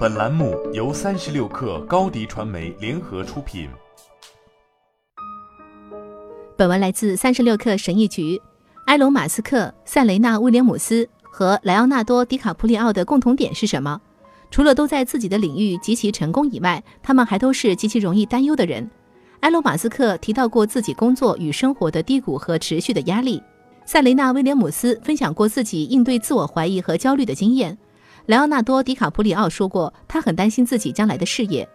本栏目由三十六氪高低传媒联合出品。本文来自三十六氪神译局。埃隆·马斯克、塞雷纳·威廉姆斯和莱昂纳多·迪卡普里奥的共同点是什么？除了都在自己的领域极其成功以外，他们还都是极其容易担忧的人。埃隆·马斯克提到过自己工作与生活的低谷和持续的压力。塞雷娜·威廉姆斯分享过自己应对自我怀疑和焦虑的经验。莱昂纳多·迪卡普里奥说过，他很担心自己将来的事业。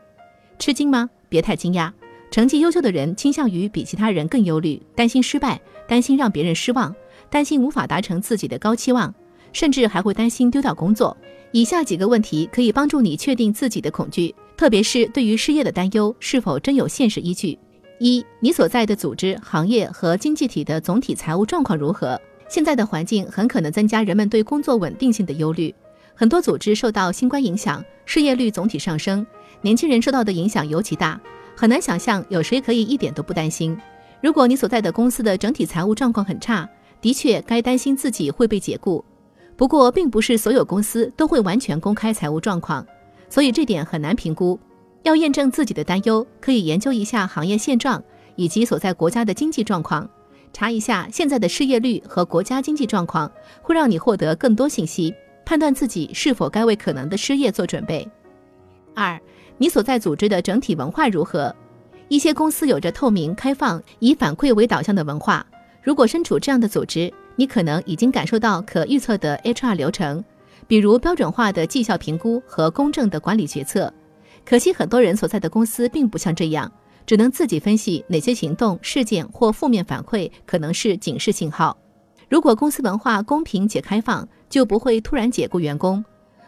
吃惊吗？别太惊讶。成绩优秀的人倾向于比其他人更忧虑，担心失败，担心让别人失望，担心无法达成自己的高期望，甚至还会担心丢掉工作。以下几个问题可以帮助你确定自己的恐惧，特别是对于失业的担忧是否真有现实依据。一，你所在的组织、行业和经济体的总体财务状况如何？现在的环境很可能增加人们对工作稳定性的忧虑。很多组织受到新冠影响，失业率总体上升，年轻人受到的影响尤其大。很难想象有谁可以一点都不担心。如果你所在的公司的整体财务状况很差，的确该担心自己会被解雇。不过，并不是所有公司都会完全公开财务状况，所以这点很难评估。要验证自己的担忧，可以研究一下行业现状以及所在国家的经济状况，查一下现在的失业率和国家经济状况，会让你获得更多信息，判断自己是否该为可能的失业做准备。二，你所在组织的整体文化如何？一些公司有着透明、开放、以反馈为导向的文化。如果身处这样的组织，你可能已经感受到可预测的 HR 流程，比如标准化的绩效评估和公正的管理决策。可惜，很多人所在的公司并不像这样，只能自己分析哪些行动、事件或负面反馈可能是警示信号。如果公司文化公平且开放，就不会突然解雇员工。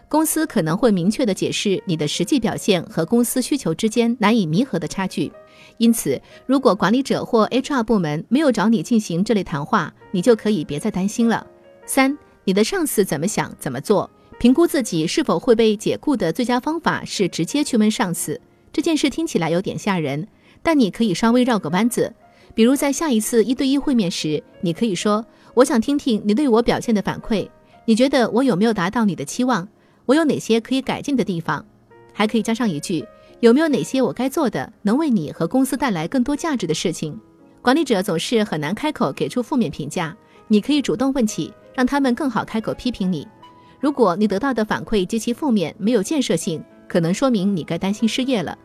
公司可能会明确地解释你的实际表现和公司需求之间难以弥合的差距。因此，如果管理者或 HR 部门没有找你进行这类谈话，你就可以别再担心了。三，你的上司怎么想、怎么做？评估自己是否会被解雇的最佳方法是直接去问上司。这件事听起来有点吓人，但你可以稍微绕个弯子。比如在下一次一对一会面时，你可以说：“我想听听你对我表现的反馈。你觉得我有没有达到你的期望？我有哪些可以改进的地方？”还可以加上一句：“有没有哪些我该做的，能为你和公司带来更多价值的事情？”管理者总是很难开口给出负面评价，你可以主动问起，让他们更好开口批评你。如果你得到的反馈极其负面，没有建设性，可能说明你该担心失业了。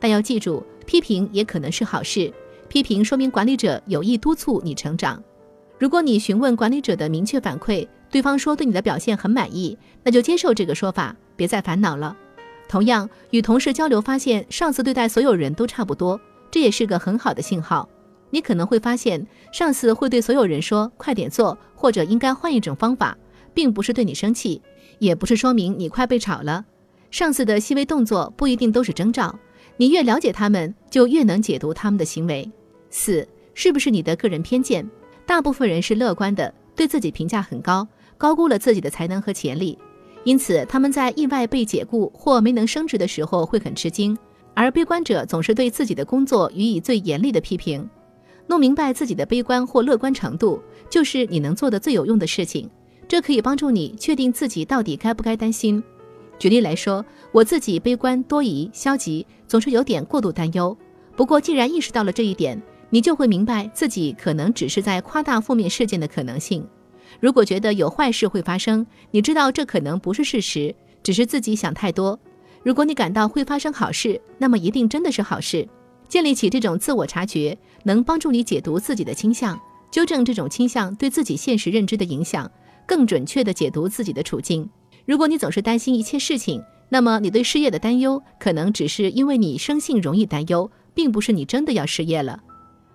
但要记住，批评也可能是好事，批评说明管理者有意督促你成长。如果你询问管理者的明确反馈，对方说对你的表现很满意，那就接受这个说法，别再烦恼了。同样，与同事交流发现上司对待所有人都差不多，这也是个很好的信号。你可能会发现上司会对所有人说“快点做”或者“应该换一种方法”。并不是对你生气，也不是说明你快被炒了。上司的细微动作不一定都是征兆，你越了解他们，就越能解读他们的行为。四，是不是你的个人偏见？大部分人是乐观的，对自己评价很高，高估了自己的才能和潜力，因此他们在意外被解雇或没能升职的时候会很吃惊。而悲观者总是对自己的工作予以最严厉的批评。弄明白自己的悲观或乐观程度，就是你能做的最有用的事情。这可以帮助你确定自己到底该不该担心。举例来说，我自己悲观、多疑、消极，总是有点过度担忧。不过，既然意识到了这一点，你就会明白自己可能只是在夸大负面事件的可能性。如果觉得有坏事会发生，你知道这可能不是事实，只是自己想太多。如果你感到会发生好事，那么一定真的是好事。建立起这种自我察觉，能帮助你解读自己的倾向，纠正这种倾向对自己现实认知的影响。更准确地解读自己的处境。如果你总是担心一切事情，那么你对失业的担忧可能只是因为你生性容易担忧，并不是你真的要失业了。